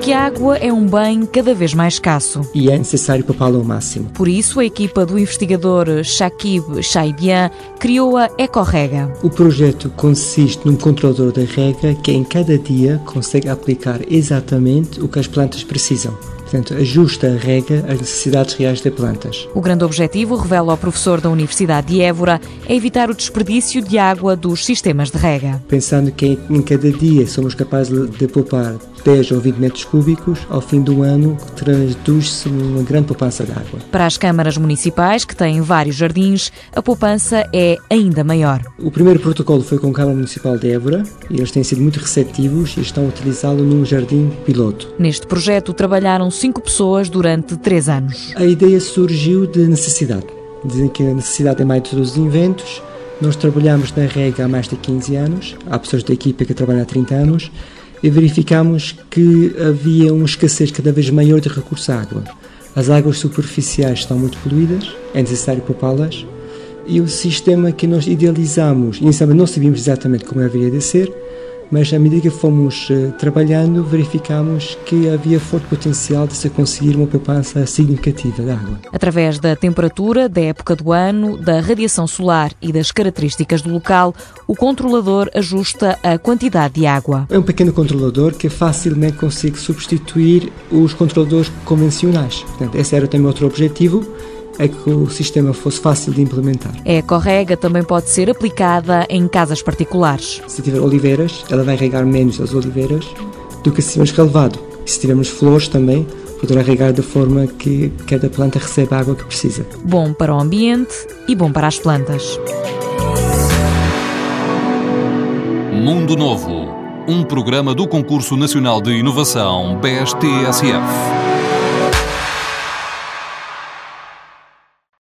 Porque a água é um bem cada vez mais escasso. E é necessário poupá-la ao máximo. Por isso, a equipa do investigador Shakib Shaibian criou a Ecorrega. O projeto consiste num controlador da rega que em cada dia consegue aplicar exatamente o que as plantas precisam. Portanto, ajusta a rega às necessidades reais das plantas. O grande objetivo, revela o professor da Universidade de Évora, é evitar o desperdício de água dos sistemas de rega. Pensando que em cada dia somos capazes de poupar 10 ou 20 metros cúbicos, ao fim do ano traduz-se numa grande poupança de água. Para as câmaras municipais, que têm vários jardins, a poupança é ainda maior. O primeiro protocolo foi com a Câmara Municipal de Évora e eles têm sido muito receptivos e estão a utilizá-lo num jardim piloto. Neste projeto trabalharam cinco pessoas durante três anos. A ideia surgiu de necessidade. Dizem que a necessidade é mais de todos os inventos. Nós trabalhamos na rega há mais de 15 anos, há pessoas da equipa que trabalham há 30 anos e verificamos que havia uma escassez cada vez maior de recurso à água. As águas superficiais estão muito poluídas, é necessário poupá-las e o sistema que nós idealizamos, inicialmente não sabíamos exatamente como haveria de ser, mas à medida que fomos uh, trabalhando, verificamos que havia forte potencial de se conseguir uma poupança significativa de água. Através da temperatura, da época do ano, da radiação solar e das características do local, o controlador ajusta a quantidade de água. É um pequeno controlador que facilmente consegue substituir os controladores convencionais. Portanto, esse era também outro objetivo é que o sistema fosse fácil de implementar. A ecorrega também pode ser aplicada em casas particulares. Se tiver oliveiras, ela vai regar menos as oliveiras do que se tivermos relevado. E se tivermos flores também, poderá regar da forma que cada planta recebe a água que precisa. Bom para o ambiente e bom para as plantas. Mundo Novo, um programa do Concurso Nacional de Inovação BSTSF.